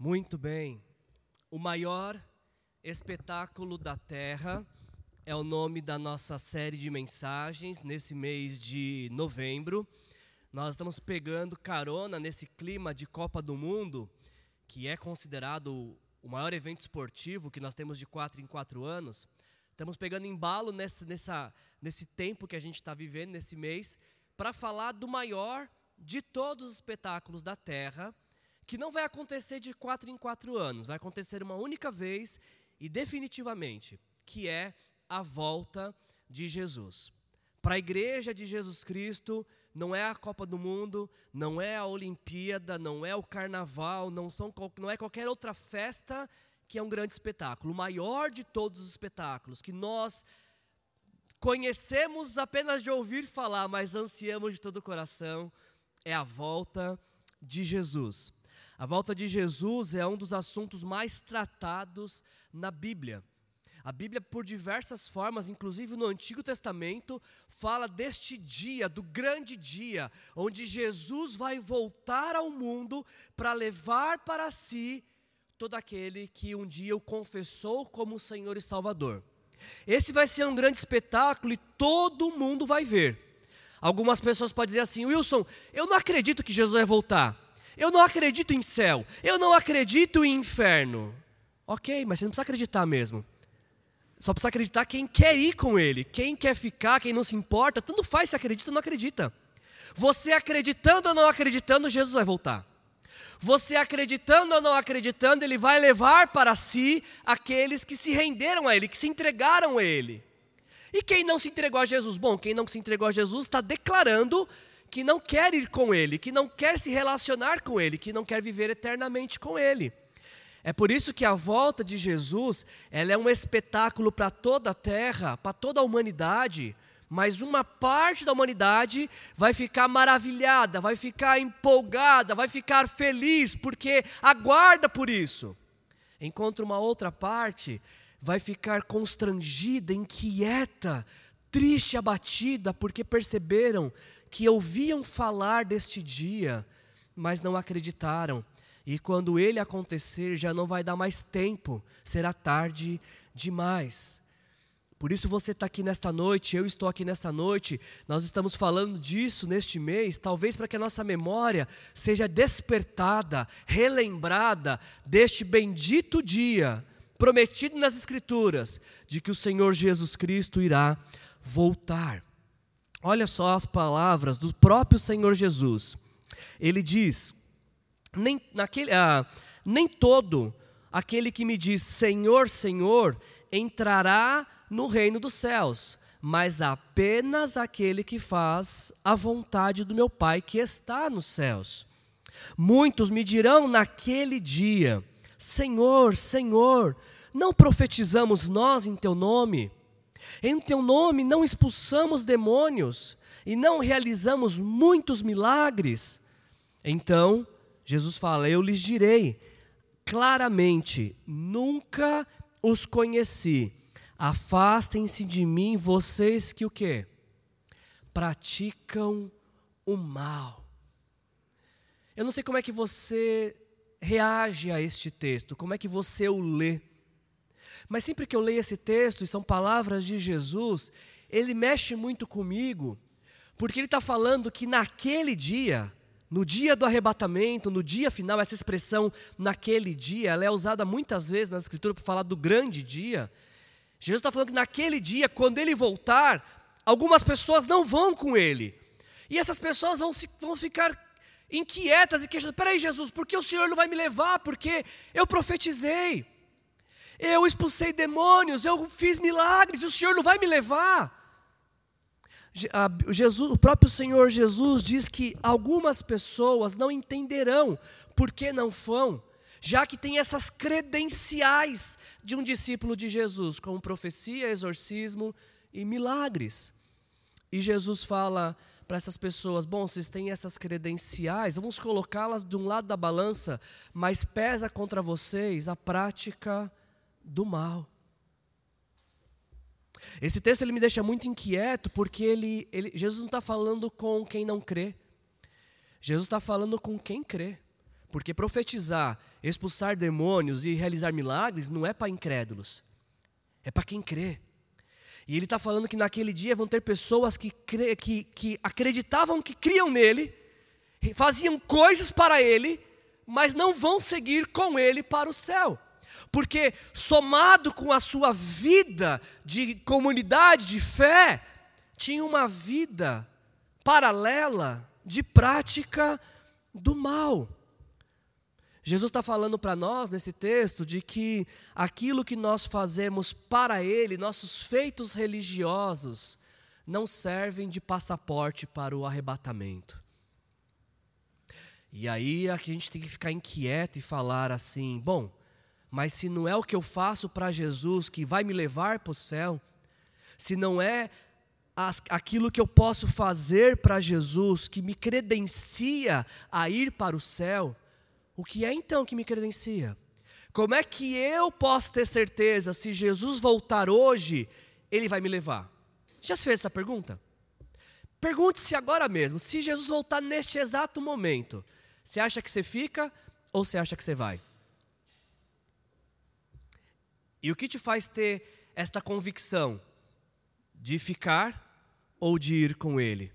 Muito bem. O maior espetáculo da Terra é o nome da nossa série de mensagens nesse mês de novembro. Nós estamos pegando carona nesse clima de Copa do Mundo, que é considerado o maior evento esportivo que nós temos de quatro em quatro anos. Estamos pegando embalo nesse, nessa, nesse tempo que a gente está vivendo, nesse mês, para falar do maior de todos os espetáculos da Terra que não vai acontecer de quatro em quatro anos, vai acontecer uma única vez e definitivamente, que é a volta de Jesus. Para a igreja de Jesus Cristo, não é a Copa do Mundo, não é a Olimpíada, não é o Carnaval, não, são, não é qualquer outra festa que é um grande espetáculo. O maior de todos os espetáculos que nós conhecemos apenas de ouvir falar, mas ansiamos de todo o coração, é a volta de Jesus. A volta de Jesus é um dos assuntos mais tratados na Bíblia. A Bíblia, por diversas formas, inclusive no Antigo Testamento, fala deste dia, do grande dia, onde Jesus vai voltar ao mundo para levar para si todo aquele que um dia o confessou como Senhor e Salvador. Esse vai ser um grande espetáculo e todo mundo vai ver. Algumas pessoas podem dizer assim: Wilson, eu não acredito que Jesus vai voltar. Eu não acredito em céu. Eu não acredito em inferno. Ok, mas você não precisa acreditar mesmo. Só precisa acreditar quem quer ir com ele. Quem quer ficar, quem não se importa. Tanto faz se acredita ou não acredita. Você acreditando ou não acreditando, Jesus vai voltar. Você acreditando ou não acreditando, ele vai levar para si aqueles que se renderam a ele, que se entregaram a ele. E quem não se entregou a Jesus? Bom, quem não se entregou a Jesus está declarando que não quer ir com Ele, que não quer se relacionar com Ele, que não quer viver eternamente com Ele. É por isso que a volta de Jesus, ela é um espetáculo para toda a terra, para toda a humanidade, mas uma parte da humanidade vai ficar maravilhada, vai ficar empolgada, vai ficar feliz, porque aguarda por isso. Enquanto uma outra parte vai ficar constrangida, inquieta, triste, abatida, porque perceberam que ouviam falar deste dia, mas não acreditaram. E quando ele acontecer, já não vai dar mais tempo, será tarde demais. Por isso você está aqui nesta noite, eu estou aqui nesta noite, nós estamos falando disso neste mês, talvez para que a nossa memória seja despertada, relembrada deste bendito dia, prometido nas Escrituras, de que o Senhor Jesus Cristo irá voltar. Olha só as palavras do próprio Senhor Jesus. Ele diz: nem, naquele, ah, nem todo aquele que me diz Senhor, Senhor, entrará no reino dos céus, mas apenas aquele que faz a vontade do meu Pai que está nos céus. Muitos me dirão naquele dia: Senhor, Senhor, não profetizamos nós em teu nome? Em teu nome não expulsamos demônios e não realizamos muitos milagres. Então, Jesus fala: Eu lhes direi claramente: nunca os conheci. Afastem-se de mim, vocês que o quê? Praticam o mal. Eu não sei como é que você reage a este texto, como é que você o lê. Mas sempre que eu leio esse texto, e são palavras de Jesus, ele mexe muito comigo, porque ele está falando que naquele dia, no dia do arrebatamento, no dia final, essa expressão naquele dia, ela é usada muitas vezes na Escritura para falar do grande dia. Jesus está falando que naquele dia, quando ele voltar, algumas pessoas não vão com ele. E essas pessoas vão, se, vão ficar inquietas e questionando: peraí, Jesus, por que o Senhor não vai me levar? Porque eu profetizei. Eu expulsei demônios, eu fiz milagres, o Senhor não vai me levar. Jesus, o próprio Senhor Jesus diz que algumas pessoas não entenderão por que não vão, já que tem essas credenciais de um discípulo de Jesus, como profecia, exorcismo e milagres. E Jesus fala para essas pessoas: bom, vocês têm essas credenciais, vamos colocá-las de um lado da balança, mas pesa contra vocês a prática do mal. Esse texto ele me deixa muito inquieto porque ele, ele Jesus não está falando com quem não crê. Jesus está falando com quem crê. Porque profetizar, expulsar demônios e realizar milagres não é para incrédulos, é para quem crê. E ele está falando que naquele dia vão ter pessoas que, cre... que, que acreditavam que criam nele, faziam coisas para ele, mas não vão seguir com ele para o céu. Porque somado com a sua vida de comunidade, de fé, tinha uma vida paralela de prática do mal. Jesus está falando para nós nesse texto de que aquilo que nós fazemos para Ele, nossos feitos religiosos, não servem de passaporte para o arrebatamento. E aí a gente tem que ficar inquieto e falar assim: bom, mas se não é o que eu faço para Jesus que vai me levar para o céu, se não é aquilo que eu posso fazer para Jesus que me credencia a ir para o céu, o que é então que me credencia? Como é que eu posso ter certeza se Jesus voltar hoje, ele vai me levar? Já se fez essa pergunta? Pergunte-se agora mesmo: se Jesus voltar neste exato momento, você acha que você fica ou você acha que você vai? E o que te faz ter esta convicção de ficar ou de ir com Ele?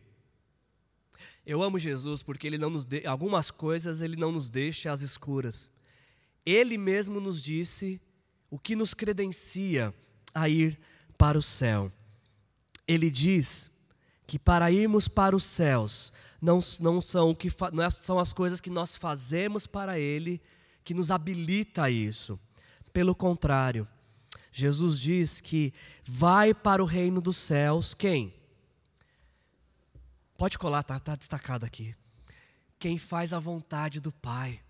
Eu amo Jesus porque ele não nos de... algumas coisas ele não nos deixa às escuras. Ele mesmo nos disse o que nos credencia a ir para o céu. Ele diz que para irmos para os céus não, não, são, o que não é, são as coisas que nós fazemos para Ele que nos habilita a isso. Pelo contrário, Jesus diz que vai para o reino dos céus quem? Pode colar, tá, tá destacado aqui. Quem faz a vontade do Pai.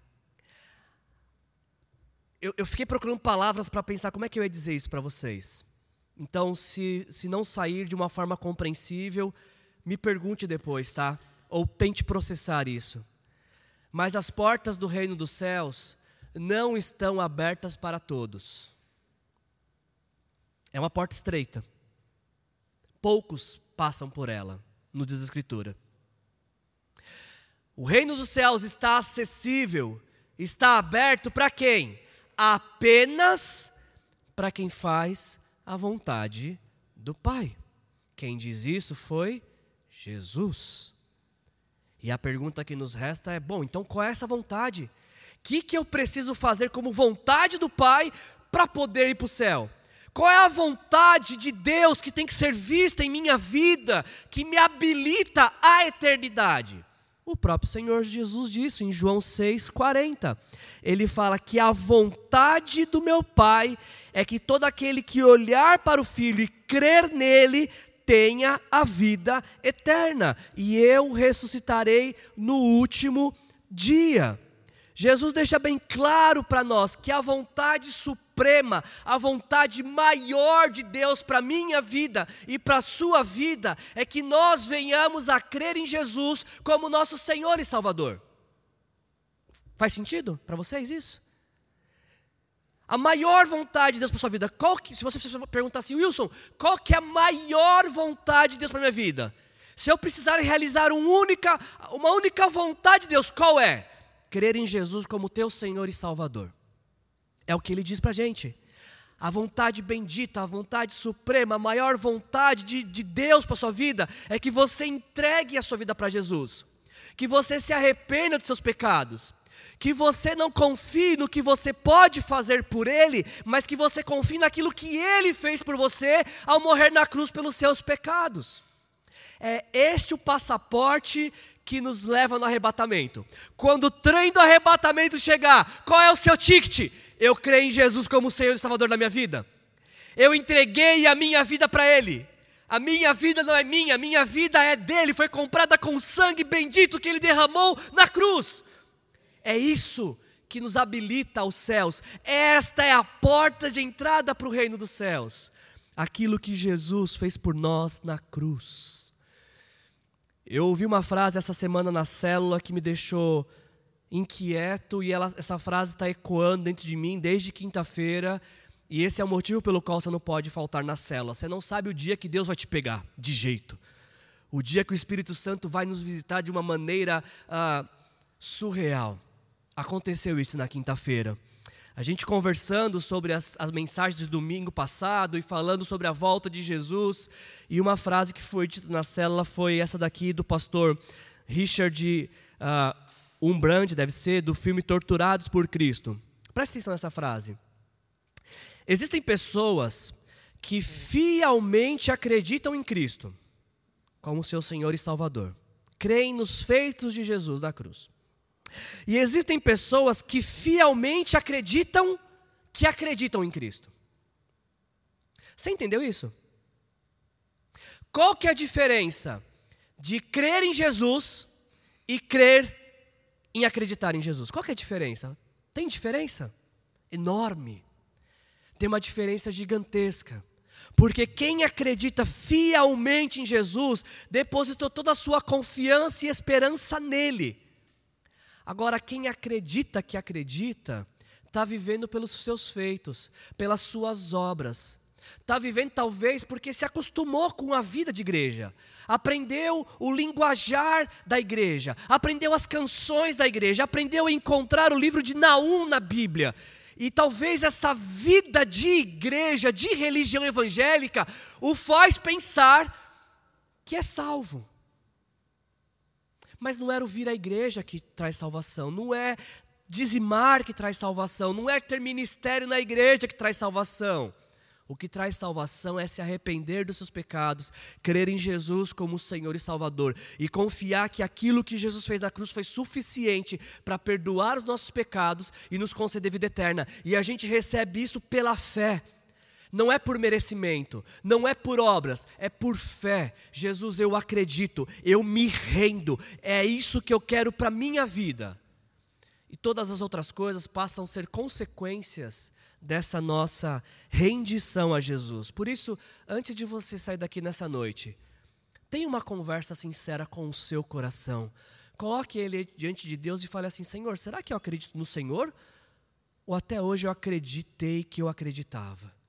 Eu, eu fiquei procurando palavras para pensar como é que eu ia dizer isso para vocês. Então, se, se não sair de uma forma compreensível, me pergunte depois, tá? Ou tente processar isso. Mas as portas do reino dos céus não estão abertas para todos. É uma porta estreita. Poucos passam por ela no diz a Escritura. O reino dos céus está acessível, está aberto para quem? Apenas para quem faz a vontade do Pai. Quem diz isso foi Jesus. E a pergunta que nos resta é: bom, então qual é essa vontade? O que, que eu preciso fazer como vontade do Pai para poder ir para o céu? Qual é a vontade de Deus que tem que ser vista em minha vida, que me habilita à eternidade? O próprio Senhor Jesus disse em João 6,40. Ele fala que a vontade do meu Pai é que todo aquele que olhar para o Filho e crer nele tenha a vida eterna, e eu ressuscitarei no último dia. Jesus deixa bem claro para nós que a vontade suprema, a vontade maior de Deus para a minha vida e para a sua vida é que nós venhamos a crer em Jesus como nosso Senhor e Salvador. Faz sentido para vocês isso? A maior vontade de Deus para sua vida, que, se você perguntar assim, Wilson, qual que é a maior vontade de Deus para minha vida? Se eu precisar realizar um única, uma única vontade de Deus, qual é? Crer em Jesus como teu Senhor e Salvador. É o que ele diz para a gente. A vontade bendita, a vontade suprema, a maior vontade de, de Deus para sua vida é que você entregue a sua vida para Jesus, que você se arrependa dos seus pecados, que você não confie no que você pode fazer por Ele, mas que você confie naquilo que Ele fez por você ao morrer na cruz pelos seus pecados. É este o passaporte que nos leva no arrebatamento. Quando o trem do arrebatamento chegar, qual é o seu ticket? Eu creio em Jesus como Senhor e Salvador da minha vida. Eu entreguei a minha vida para Ele. A minha vida não é minha, a minha vida é dele, foi comprada com o sangue bendito que ele derramou na cruz. É isso que nos habilita aos céus. Esta é a porta de entrada para o reino dos céus. Aquilo que Jesus fez por nós na cruz. Eu ouvi uma frase essa semana na célula que me deixou inquieto e ela, essa frase está ecoando dentro de mim desde quinta-feira. E esse é o motivo pelo qual você não pode faltar na célula. Você não sabe o dia que Deus vai te pegar, de jeito. O dia que o Espírito Santo vai nos visitar de uma maneira ah, surreal. aconteceu isso na quinta-feira. A gente conversando sobre as, as, mensagens do domingo passado e falando sobre a volta de Jesus, e uma frase que foi dita na célula foi essa daqui do pastor Richard uh, Umbrand, deve ser, do filme Torturados por Cristo. Preste atenção nessa frase. Existem pessoas que fielmente acreditam em Cristo como seu Senhor e Salvador, creem nos feitos de Jesus na cruz. E existem pessoas que fielmente acreditam que acreditam em Cristo. Você entendeu isso? Qual que é a diferença de crer em Jesus e crer em acreditar em Jesus? Qual que é a diferença? Tem diferença? Enorme. Tem uma diferença gigantesca. Porque quem acredita fielmente em Jesus, depositou toda a sua confiança e esperança nele. Agora, quem acredita que acredita, está vivendo pelos seus feitos, pelas suas obras. Está vivendo talvez porque se acostumou com a vida de igreja, aprendeu o linguajar da igreja, aprendeu as canções da igreja, aprendeu a encontrar o livro de Naum na Bíblia. E talvez essa vida de igreja, de religião evangélica, o faz pensar que é salvo. Mas não era o vir à igreja que traz salvação, não é dizimar que traz salvação, não é ter ministério na igreja que traz salvação. O que traz salvação é se arrepender dos seus pecados, crer em Jesus como Senhor e Salvador e confiar que aquilo que Jesus fez na cruz foi suficiente para perdoar os nossos pecados e nos conceder vida eterna. E a gente recebe isso pela fé não é por merecimento, não é por obras, é por fé. Jesus, eu acredito, eu me rendo, é isso que eu quero para minha vida. E todas as outras coisas passam a ser consequências dessa nossa rendição a Jesus. Por isso, antes de você sair daqui nessa noite, tenha uma conversa sincera com o seu coração. Coloque ele diante de Deus e fale assim: Senhor, será que eu acredito no Senhor? Ou até hoje eu acreditei que eu acreditava?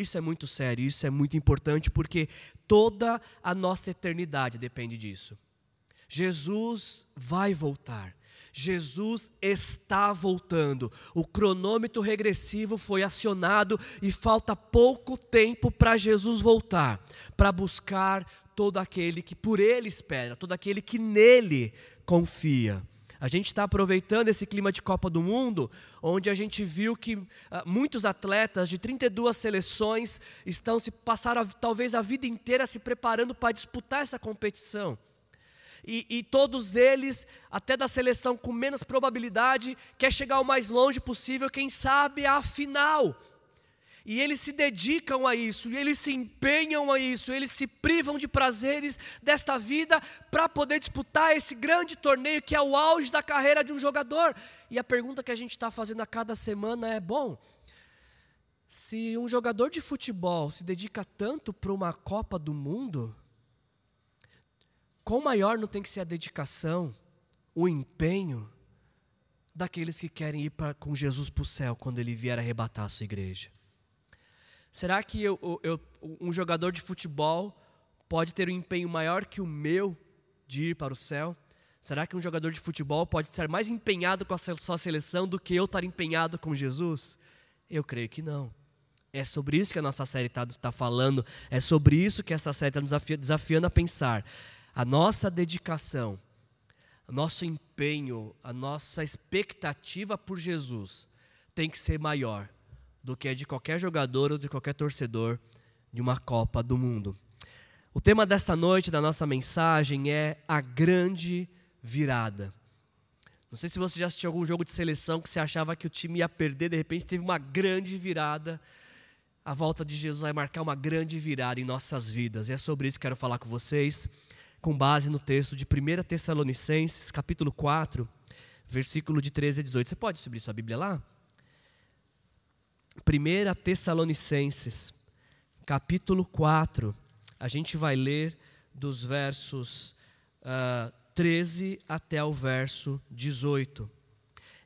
Isso é muito sério, isso é muito importante porque toda a nossa eternidade depende disso. Jesus vai voltar. Jesus está voltando. O cronômetro regressivo foi acionado e falta pouco tempo para Jesus voltar, para buscar todo aquele que por ele espera, todo aquele que nele confia. A gente está aproveitando esse clima de Copa do Mundo, onde a gente viu que uh, muitos atletas de 32 seleções estão se passaram talvez a vida inteira se preparando para disputar essa competição. E, e, todos eles, até da seleção com menos probabilidade, quer chegar o mais longe possível, quem sabe a final. E eles se dedicam a isso, e eles se empenham a isso, eles se privam de prazeres desta vida para poder disputar esse grande torneio que é o auge da carreira de um jogador. E a pergunta que a gente está fazendo a cada semana é: bom, se um jogador de futebol se dedica tanto para uma Copa do Mundo, quão maior não tem que ser a dedicação, o empenho daqueles que querem ir pra, com Jesus para o céu quando ele vier arrebatar a sua igreja? Será que eu, eu, um jogador de futebol pode ter um empenho maior que o meu de ir para o céu? Será que um jogador de futebol pode ser mais empenhado com a sua seleção do que eu estar empenhado com Jesus? Eu creio que não. É sobre isso que a nossa série está tá falando, é sobre isso que essa série está nos desafia, desafiando a pensar. A nossa dedicação, o nosso empenho, a nossa expectativa por Jesus tem que ser maior do que a de qualquer jogador ou de qualquer torcedor de uma Copa do Mundo. O tema desta noite da nossa mensagem é a grande virada. Não sei se você já assistiu algum jogo de seleção que você achava que o time ia perder, de repente teve uma grande virada. A volta de Jesus vai marcar uma grande virada em nossas vidas. E é sobre isso que quero falar com vocês, com base no texto de 1 Tessalonicenses, capítulo 4, versículo de 13 a 18. Você pode subir sua Bíblia lá? 1 Tessalonicenses, capítulo 4, a gente vai ler dos versos uh, ah, 13 até o verso 18.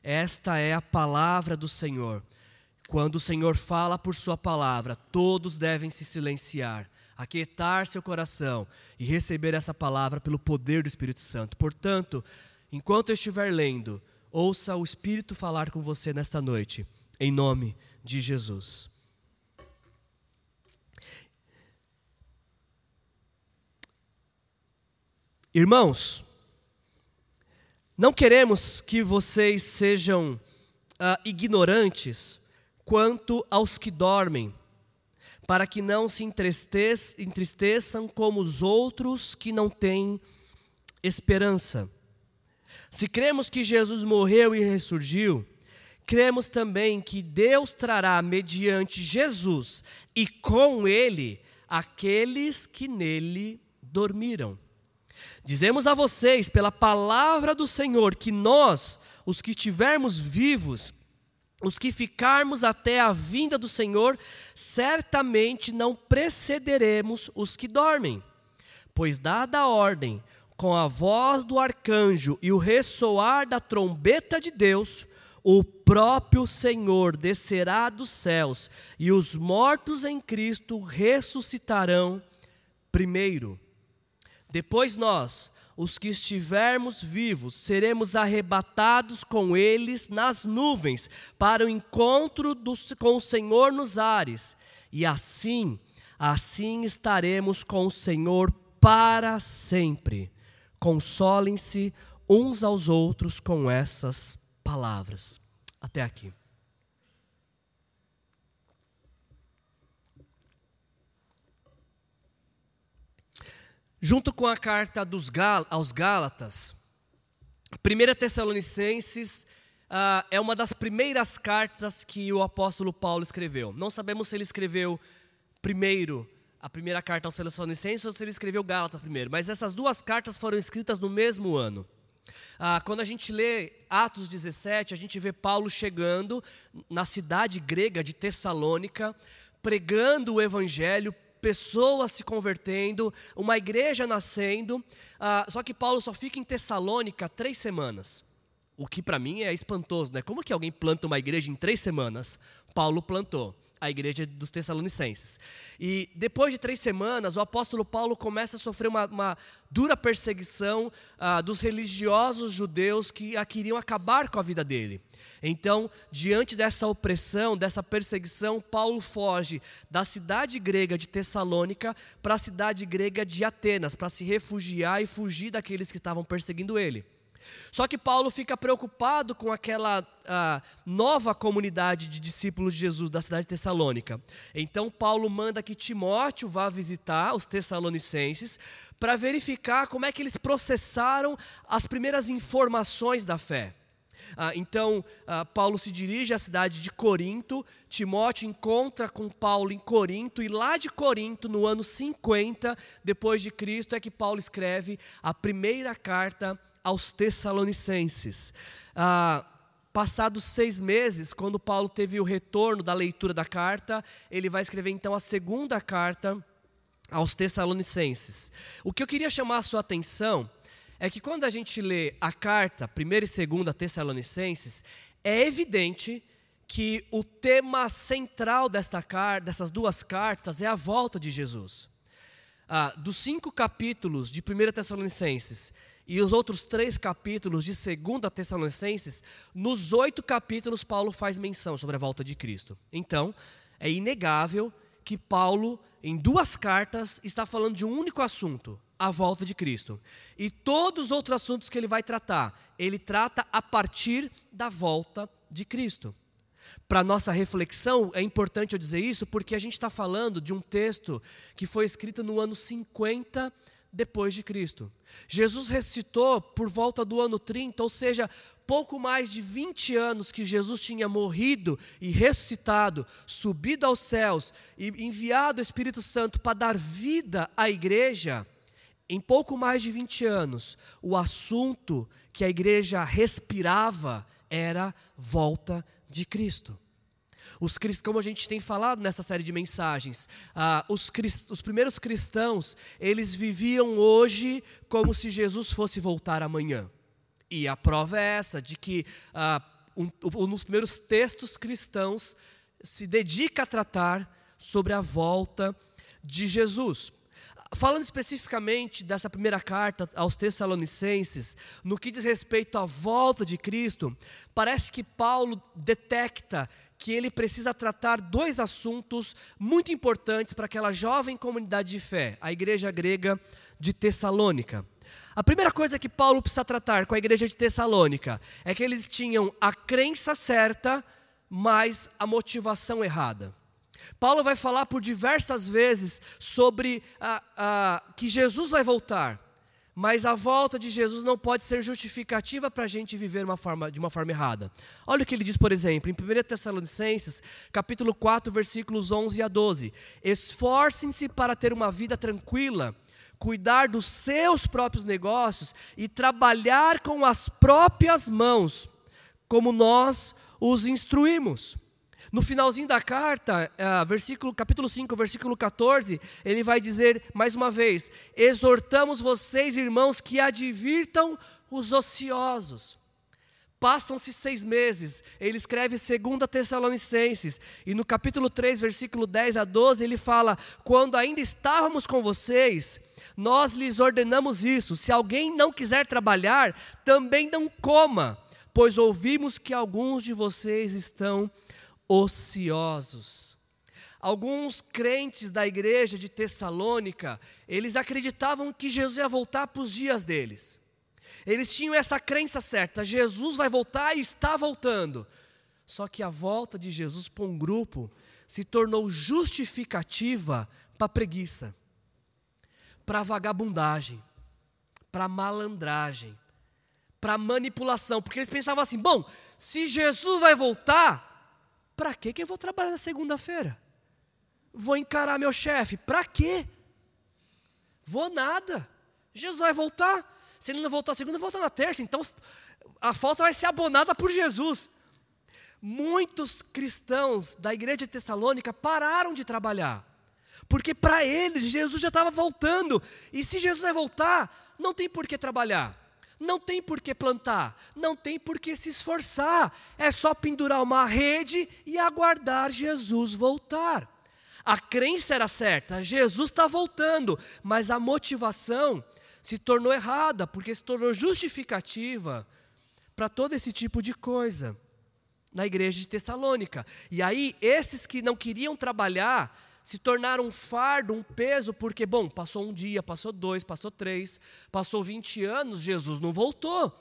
Esta é a palavra do Senhor. Quando o Senhor fala por Sua palavra, todos devem se silenciar, aquietar seu coração e receber essa palavra pelo poder do Espírito Santo. Portanto, enquanto eu estiver lendo, ouça o Espírito falar com você nesta noite, em nome de Jesus. Irmãos, não queremos que vocês sejam ah, ignorantes quanto aos que dormem, para que não se entristeçam como os outros que não têm esperança. Se cremos que Jesus morreu e ressurgiu, cremos também que Deus trará mediante Jesus e com ele aqueles que nele dormiram. Dizemos a vocês, pela palavra do Senhor, que nós, os que estivermos vivos, os que ficarmos até a vinda do Senhor, certamente não precederemos os que dormem. Pois, dada a ordem, com a voz do arcanjo e o ressoar da trombeta de Deus, o próprio Senhor descerá dos céus e os mortos em Cristo ressuscitarão primeiro. Depois nós, os que estivermos vivos, seremos arrebatados com eles nas nuvens, para o encontro do, com o Senhor nos ares. E assim, assim estaremos com o Senhor para sempre. Consolem-se uns aos outros com essas palavras. Até aqui. Junto com a carta dos Gal aos Gálatas, 1 Tessalonicenses uh, é uma das primeiras cartas que o apóstolo Paulo escreveu. Não sabemos se ele escreveu primeiro a primeira carta aos Tessalonicenses ou se ele escreveu Gálatas primeiro, mas essas duas cartas foram escritas no mesmo ano. Ah, quando a gente lê Atos 17, a gente vê Paulo chegando na cidade grega de Tessalônica, pregando o evangelho, pessoas se convertendo, uma igreja nascendo. Ah, só que Paulo só fica em Tessalônica três semanas. O que para mim é espantoso, né? Como que alguém planta uma igreja em três semanas? Paulo plantou a igreja dos Tessalonicenses. E depois de três semanas, o apóstolo Paulo começa a sofrer uma, uma dura perseguição ah, dos religiosos judeus que a queriam acabar com a vida dele. Então, diante dessa opressão, dessa perseguição, Paulo foge da cidade grega de Tessalônica para a cidade grega de Atenas, para se refugiar e fugir daqueles que estavam perseguindo ele. Só que Paulo fica preocupado com aquela nova comunidade de discípulos de Jesus da cidade de Tessalônica. Então, Paulo manda que Timóteo vá visitar os tessalonicenses para verificar como é que eles processaram as primeiras informações da fé. Ah, então, ah, Paulo se dirige à cidade de Corinto, Timóteo encontra com Paulo em Corinto, e lá de Corinto, no ano 50 depois de Cristo, é que Paulo escreve a primeira carta aos Tessalonicenses. Ah, passados seis meses, quando Paulo teve o retorno da leitura da carta, ele vai escrever então a segunda carta aos Tessalonicenses. O que eu queria chamar a sua atenção é que quando a gente lê a carta, primeira e segunda Tessalonicenses, é evidente que o tema central desta carta, dessas duas cartas é a volta de Jesus. Ah, dos cinco capítulos de 1 Tessalonicenses e os outros três capítulos de 2 Tessalonicenses, nos oito capítulos Paulo faz menção sobre a volta de Cristo. Então, é inegável que Paulo, em duas cartas, está falando de um único assunto, a volta de Cristo. E todos os outros assuntos que ele vai tratar, ele trata a partir da volta de Cristo. Para nossa reflexão, é importante eu dizer isso, porque a gente está falando de um texto que foi escrito no ano 50 depois de Cristo. Jesus ressuscitou por volta do ano 30, ou seja, pouco mais de 20 anos que Jesus tinha morrido e ressuscitado, subido aos céus e enviado o Espírito Santo para dar vida à igreja, em pouco mais de 20 anos, o assunto que a igreja respirava era volta de Cristo. Os, como a gente tem falado nessa série de mensagens, ah, os, os primeiros cristãos, eles viviam hoje como se Jesus fosse voltar amanhã. E a prova é essa, de que ah, um, um dos primeiros textos cristãos se dedica a tratar sobre a volta de Jesus. falando especificamente dessa primeira carta aos Tessalonicenses, no que diz respeito à volta de Cristo, parece que Paulo detecta que ele precisa tratar dois assuntos muito importantes para aquela jovem comunidade de fé, a igreja grega de Tessalônica. A primeira coisa que Paulo precisa tratar com a igreja de Tessalônica é que eles tinham a crença certa, mas a motivação errada. Paulo vai falar por diversas vezes sobre a, a, que Jesus vai voltar, mas a volta de Jesus não pode ser justificativa para a gente viver uma forma, de uma forma errada. Olha o que ele diz, por exemplo, em 1 Tessalonicenses, capítulo 4, versículos 11 a 12. Esforcem-se para ter uma vida tranquila, cuidar dos seus próprios negócios e trabalhar com as próprias mãos, como nós os instruímos. No finalzinho da carta, uh, versículo, capítulo 5, versículo 14, ele vai dizer mais uma vez: Exortamos vocês, irmãos, que advirtam os ociosos. Passam-se seis meses, ele escreve 2 Tessalonicenses, e no capítulo 3, versículo 10 a 12, ele fala: Quando ainda estávamos com vocês, nós lhes ordenamos isso: se alguém não quiser trabalhar, também não coma, pois ouvimos que alguns de vocês estão ociosos. Alguns crentes da igreja de Tessalônica, eles acreditavam que Jesus ia voltar para os dias deles. Eles tinham essa crença certa: Jesus vai voltar e está voltando. Só que a volta de Jesus para um grupo se tornou justificativa para preguiça, para vagabundagem, para malandragem, para manipulação, porque eles pensavam assim: bom, se Jesus vai voltar, para que eu vou trabalhar na segunda-feira? Vou encarar meu chefe, para quê? Vou nada. Jesus vai voltar. Se ele não voltar na segunda, volta na terça. Então a falta vai ser abonada por Jesus. Muitos cristãos da igreja de Tessalônica pararam de trabalhar. Porque para eles Jesus já estava voltando. E se Jesus vai voltar, não tem por que trabalhar. Não tem por que plantar, não tem por que se esforçar, é só pendurar uma rede e aguardar Jesus voltar. A crença era certa, Jesus está voltando, mas a motivação se tornou errada, porque se tornou justificativa para todo esse tipo de coisa na igreja de Tessalônica. E aí, esses que não queriam trabalhar, se tornaram um fardo, um peso, porque, bom, passou um dia, passou dois, passou três, passou 20 anos, Jesus não voltou.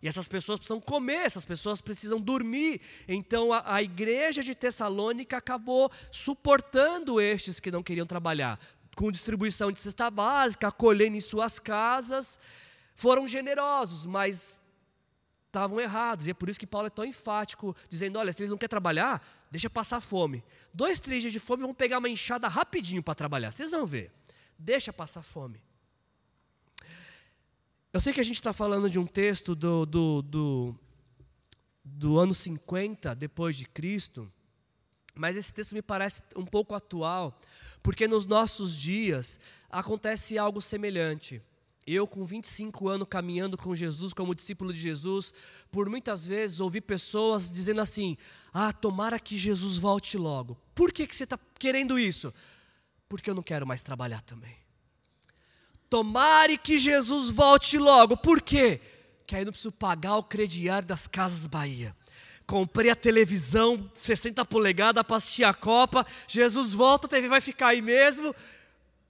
E essas pessoas precisam comer, essas pessoas precisam dormir. Então a, a igreja de Tessalônica acabou suportando estes que não queriam trabalhar, com distribuição de cesta básica, acolhendo em suas casas. Foram generosos, mas estavam errados. E é por isso que Paulo é tão enfático, dizendo: olha, se eles não querem trabalhar, deixa passar fome. Dois, três dias de fome vão pegar uma enxada rapidinho para trabalhar. Vocês vão ver. Deixa passar fome. Eu sei que a gente está falando de um texto do, do, do, do ano 50 depois de Cristo, mas esse texto me parece um pouco atual, porque nos nossos dias acontece algo semelhante. Eu, com 25 anos caminhando com Jesus, como discípulo de Jesus, por muitas vezes ouvi pessoas dizendo assim: Ah, tomara que Jesus volte logo. Por que, que você está querendo isso? Porque eu não quero mais trabalhar também. Tomare que Jesus volte logo. Por quê? Que aí não preciso pagar o crediário das Casas Bahia. Comprei a televisão 60 polegadas para assistir a Copa. Jesus volta, a TV vai ficar aí mesmo.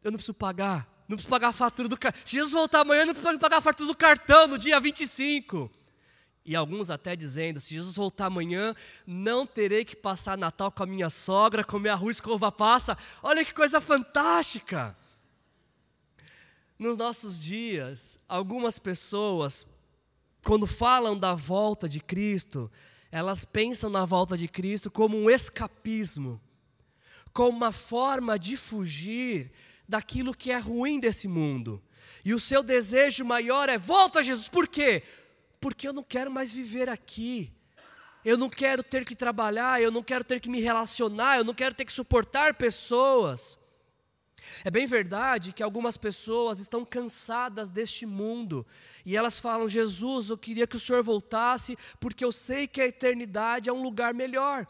Eu não preciso pagar não preciso pagar a fatura do cartão. Se Jesus voltar amanhã, não preciso pagar a fatura do cartão no dia 25. E alguns até dizendo: se Jesus voltar amanhã, não terei que passar Natal com a minha sogra, comer arroz com uva passa. Olha que coisa fantástica! Nos nossos dias, algumas pessoas, quando falam da volta de Cristo, elas pensam na volta de Cristo como um escapismo, como uma forma de fugir daquilo que é ruim desse mundo. E o seu desejo maior é: volta, Jesus. Por quê? Porque eu não quero mais viver aqui. Eu não quero ter que trabalhar, eu não quero ter que me relacionar, eu não quero ter que suportar pessoas. É bem verdade que algumas pessoas estão cansadas deste mundo e elas falam: Jesus, eu queria que o Senhor voltasse, porque eu sei que a eternidade é um lugar melhor.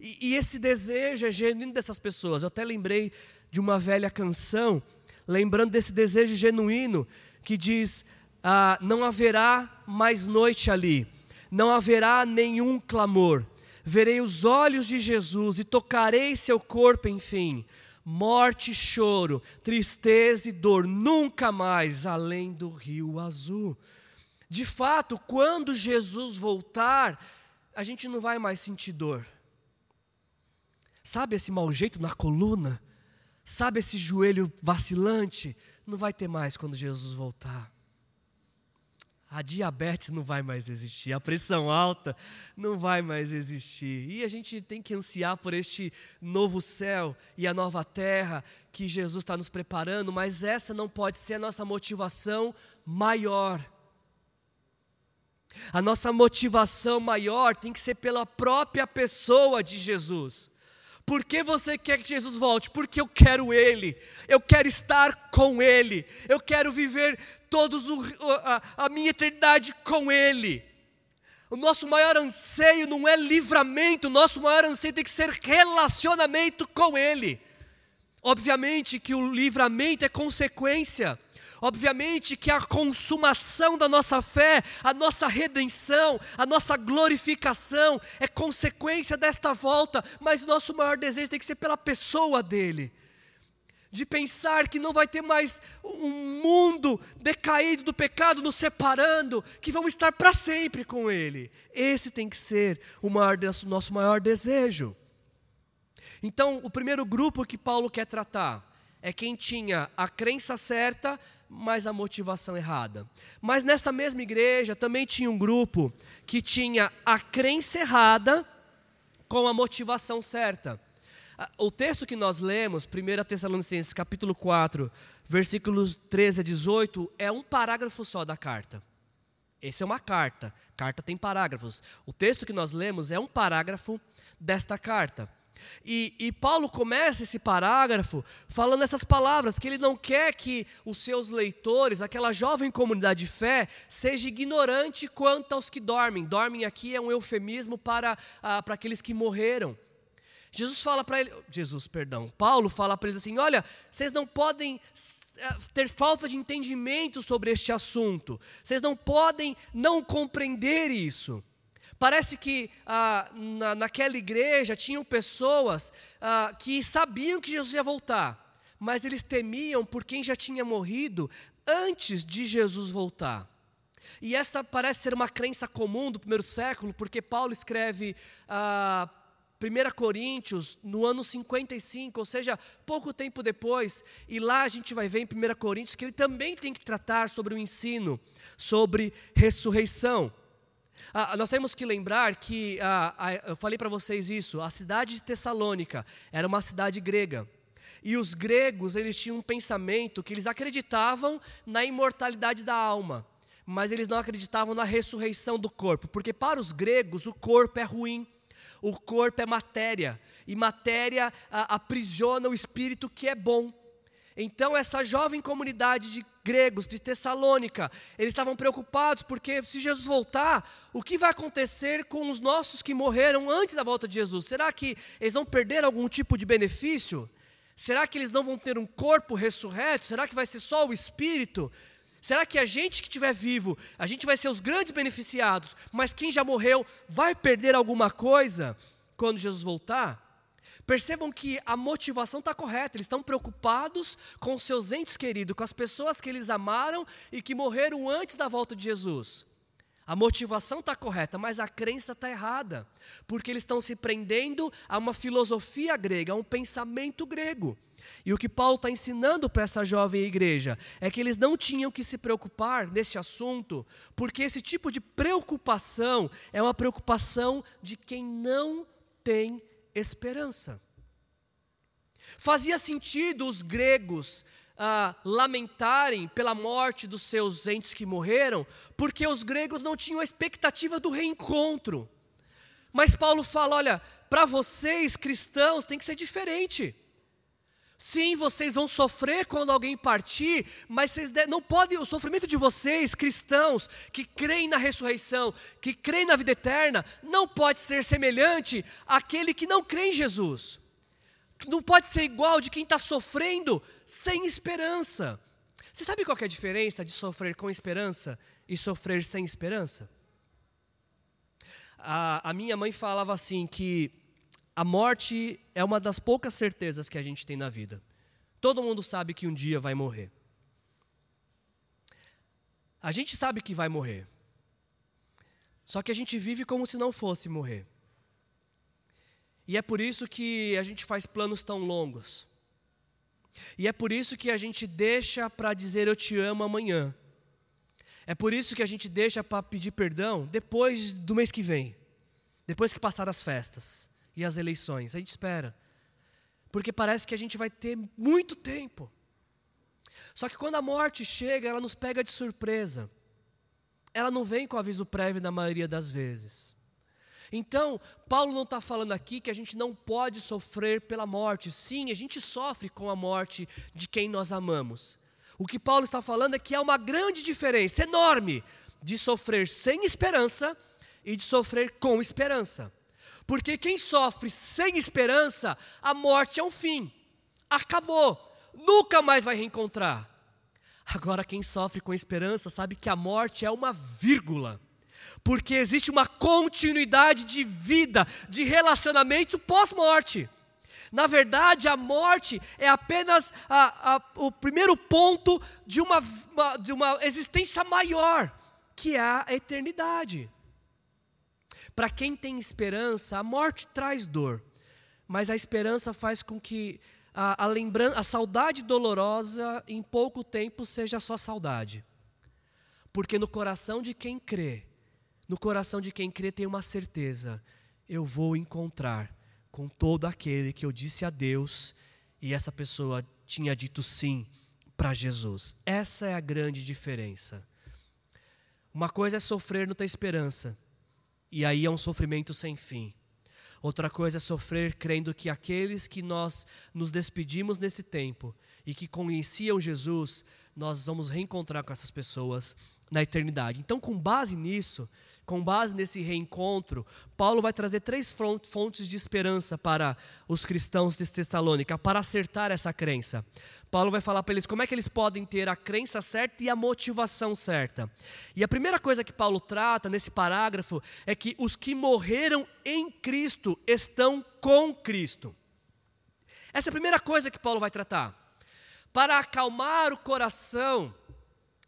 E, e esse desejo é genuíno dessas pessoas. Eu até lembrei de uma velha canção lembrando desse desejo genuíno que diz: ah, não haverá mais noite ali, não haverá nenhum clamor. Verei os olhos de Jesus e tocarei seu corpo, enfim. Morte choro, tristeza e dor, nunca mais além do rio azul. De fato, quando Jesus voltar, a gente não vai mais sentir dor. Sabe esse mau jeito na coluna? Sabe esse joelho vacilante? Não vai ter mais quando Jesus voltar. A diabetes não vai mais existir, a pressão alta não vai mais existir. E a gente tem que ansiar por este novo céu e a nova terra que Jesus está nos preparando, mas essa não pode ser a nossa motivação maior. A nossa motivação maior tem que ser pela própria pessoa de Jesus. Por que você quer que Jesus volte? Porque eu quero Ele, eu quero estar com Ele, eu quero viver todos a minha eternidade com Ele. O nosso maior anseio não é livramento, o nosso maior anseio tem que ser relacionamento com Ele. Obviamente que o livramento é consequência Obviamente que a consumação da nossa fé, a nossa redenção, a nossa glorificação é consequência desta volta, mas nosso maior desejo tem que ser pela pessoa dele. De pensar que não vai ter mais um mundo decaído do pecado nos separando, que vamos estar para sempre com Ele. Esse tem que ser o maior, nosso maior desejo. Então, o primeiro grupo que Paulo quer tratar é quem tinha a crença certa, mas a motivação errada. Mas nesta mesma igreja também tinha um grupo que tinha a crença errada com a motivação certa. O texto que nós lemos, 1 Tessalonicenses capítulo 4, versículos 13 a 18, é um parágrafo só da carta. Essa é uma carta. Carta tem parágrafos. O texto que nós lemos é um parágrafo desta carta. E, e, Paulo começa esse parágrafo falando essas palavras, que ele não quer que os seus leitores, aquela jovem comunidade de fé, seja ignorante quanto aos que dormem. Dormem aqui é um eufemismo para, ah, para aqueles que morreram. Jesus fala para ele, Jesus, perdão, Paulo fala para eles assim: olha, vocês não podem eh, ter falta de entendimento sobre este assunto, vocês não podem não compreender isso. Parece que ah, na, naquela igreja tinham pessoas ah, que sabiam que Jesus ia voltar, mas eles temiam por quem já tinha morrido antes de Jesus voltar. E essa parece ser uma crença comum do primeiro século, porque Paulo escreve ah, 1 Coríntios no ano 55, ou seja, pouco tempo depois, e lá a gente vai ver em 1 Coríntios que ele também tem que tratar sobre o ensino sobre ressurreição. Ah, nós temos que lembrar que, ah, ah, eu falei para vocês isso, a cidade de Tessalônica era uma cidade grega. E os gregos, eles tinham um pensamento que eles acreditavam na imortalidade da alma, mas eles não acreditavam na ressurreição do corpo, porque para os gregos o corpo é ruim, o corpo é matéria, e matéria aprisiona o espírito que é bom. Então, essa jovem comunidade de gregos de Tessalônica, eles estavam preocupados porque se Jesus voltar, o que vai acontecer com os nossos que morreram antes da volta de Jesus? Será que eles vão perder algum tipo de benefício? Será que eles não vão ter um corpo ressurreto? Será que vai ser só o espírito? Será que a gente que estiver vivo, a gente vai ser os grandes beneficiados, mas quem já morreu vai perder alguma coisa quando Jesus voltar? Percebam que a motivação está correta, eles estão preocupados com seus entes queridos, com as pessoas que eles amaram e que morreram antes da volta de Jesus. A motivação está correta, mas a crença está errada, porque eles estão se prendendo a uma filosofia grega, a um pensamento grego. E o que Paulo está ensinando para essa jovem igreja é que eles não tinham que se preocupar neste assunto, porque esse tipo de preocupação é uma preocupação de quem não tem esperança. Fazia sentido os gregos ah, lamentarem pela morte dos seus entes que morreram, porque os gregos não tinham a expectativa do reencontro. Mas Paulo fala: olha, para vocês cristãos tem que ser diferente. Sim, vocês vão sofrer quando alguém partir, mas vocês não podem, o sofrimento de vocês, cristãos, que creem na ressurreição, que creem na vida eterna, não pode ser semelhante àquele que não crê em Jesus. não pode ser igual de quem está sofrendo sem esperança. Você sabe qual é a diferença de sofrer com esperança e sofrer sem esperança? A, a minha mãe falava assim que a morte é uma das poucas certezas que a gente tem na vida. Todo mundo sabe que um dia vai morrer. A gente sabe que vai morrer. Só que a gente vive como se não fosse morrer. E é por isso que a gente faz planos tão longos. E é por isso que a gente deixa para dizer eu te amo amanhã. É por isso que a gente deixa para pedir perdão depois do mês que vem. Depois que passar as festas e as eleições. A gente espera. Porque parece que a gente vai ter muito tempo. Só que quando a morte chega, ela nos pega de surpresa. Ela não vem com aviso prévio na maioria das vezes. Então, Paulo não está falando aqui que a gente não pode sofrer pela morte. Sim, a gente sofre com a morte de quem nós amamos. O que Paulo está falando é que há uma grande diferença, enorme, de sofrer sem esperança e de sofrer com esperança. Porque quem sofre sem esperança, a morte é um fim. Acabou. Nunca mais vai reencontrar. Agora, quem sofre com esperança sabe que a morte é uma vírgula porque existe uma continuidade de vida, de relacionamento pós-morte. Na verdade, a morte é apenas a, a, o primeiro ponto de uma, de uma existência maior, que é a eternidade. Para quem tem esperança, a morte traz dor, mas a esperança faz com que a, a a saudade dolorosa, em pouco tempo, seja só saudade. Porque no coração de quem crê, no coração de quem crê tem uma certeza: eu vou encontrar com todo aquele que eu disse a Deus e essa pessoa tinha dito sim para Jesus. Essa é a grande diferença. Uma coisa é sofrer não ter esperança, e aí é um sofrimento sem fim. Outra coisa é sofrer crendo que aqueles que nós nos despedimos nesse tempo e que conheciam Jesus, nós vamos reencontrar com essas pessoas na eternidade. Então, com base nisso, com base nesse reencontro, Paulo vai trazer três fontes de esperança para os cristãos de Tessalônica, para acertar essa crença. Paulo vai falar para eles como é que eles podem ter a crença certa e a motivação certa. E a primeira coisa que Paulo trata nesse parágrafo é que os que morreram em Cristo estão com Cristo. Essa é a primeira coisa que Paulo vai tratar. Para acalmar o coração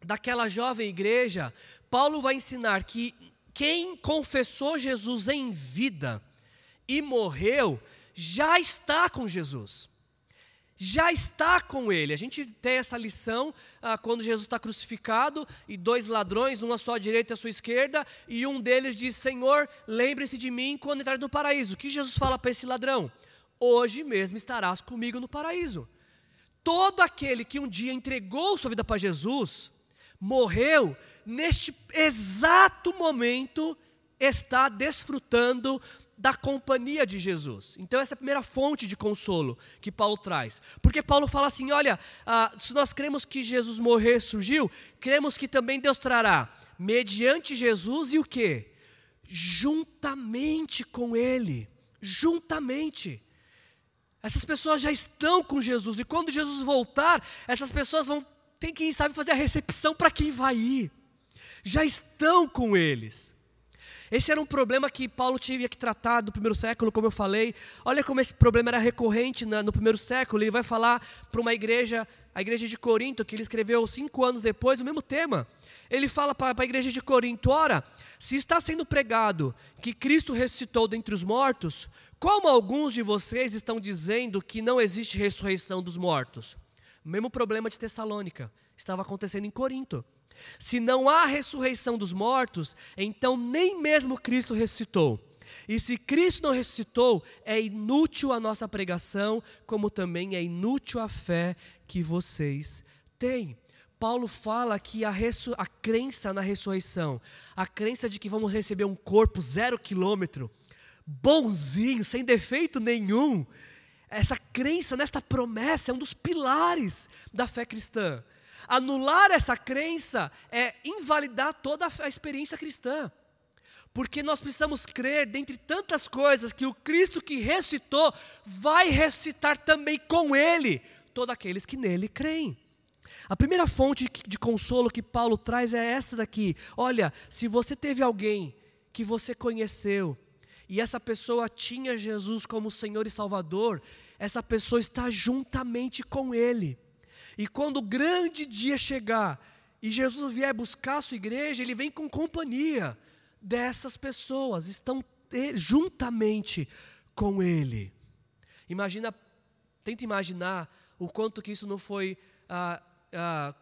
daquela jovem igreja, Paulo vai ensinar que quem confessou Jesus em vida e morreu, já está com Jesus. Já está com ele. A gente tem essa lição ah, quando Jesus está crucificado e dois ladrões, um à sua direita e à sua esquerda, e um deles diz: Senhor, lembre-se de mim quando entrar no paraíso. O que Jesus fala para esse ladrão? Hoje mesmo estarás comigo no paraíso. Todo aquele que um dia entregou sua vida para Jesus, morreu, neste exato momento, está desfrutando da companhia de Jesus. Então, essa é a primeira fonte de consolo que Paulo traz. Porque Paulo fala assim: olha, ah, se nós cremos que Jesus morreu surgiu, cremos que também Deus trará, mediante Jesus e o que? Juntamente com Ele. Juntamente. Essas pessoas já estão com Jesus, e quando Jesus voltar, essas pessoas vão ter, quem sabe, fazer a recepção para quem vai ir já estão com eles. Esse era um problema que Paulo tinha que tratar no primeiro século, como eu falei. Olha como esse problema era recorrente no primeiro século. Ele vai falar para uma igreja, a igreja de Corinto, que ele escreveu cinco anos depois, o mesmo tema. Ele fala para a igreja de Corinto: ora, se está sendo pregado que Cristo ressuscitou dentre os mortos, como alguns de vocês estão dizendo que não existe ressurreição dos mortos? O mesmo problema de Tessalônica estava acontecendo em Corinto. Se não há ressurreição dos mortos, então nem mesmo Cristo ressuscitou. E se Cristo não ressuscitou, é inútil a nossa pregação, como também é inútil a fé que vocês têm. Paulo fala que a, a crença na ressurreição, a crença de que vamos receber um corpo zero quilômetro, bonzinho, sem defeito nenhum, essa crença nesta promessa é um dos pilares da fé cristã. Anular essa crença é invalidar toda a experiência cristã. porque nós precisamos crer, dentre tantas coisas, que o Cristo que ressuscitou vai ressuscitar também com Ele todos aqueles que nele creem. A primeira fonte de consolo que Paulo traz é esta daqui. Olha, se você teve alguém que você conheceu e essa pessoa tinha Jesus como Senhor e Salvador, essa pessoa está juntamente com Ele. E quando o grande dia chegar e Jesus vier buscar a sua igreja, ele vem com companhia dessas pessoas, estão juntamente com Ele. Imagina, tenta imaginar o quanto que isso não foi ah, ah,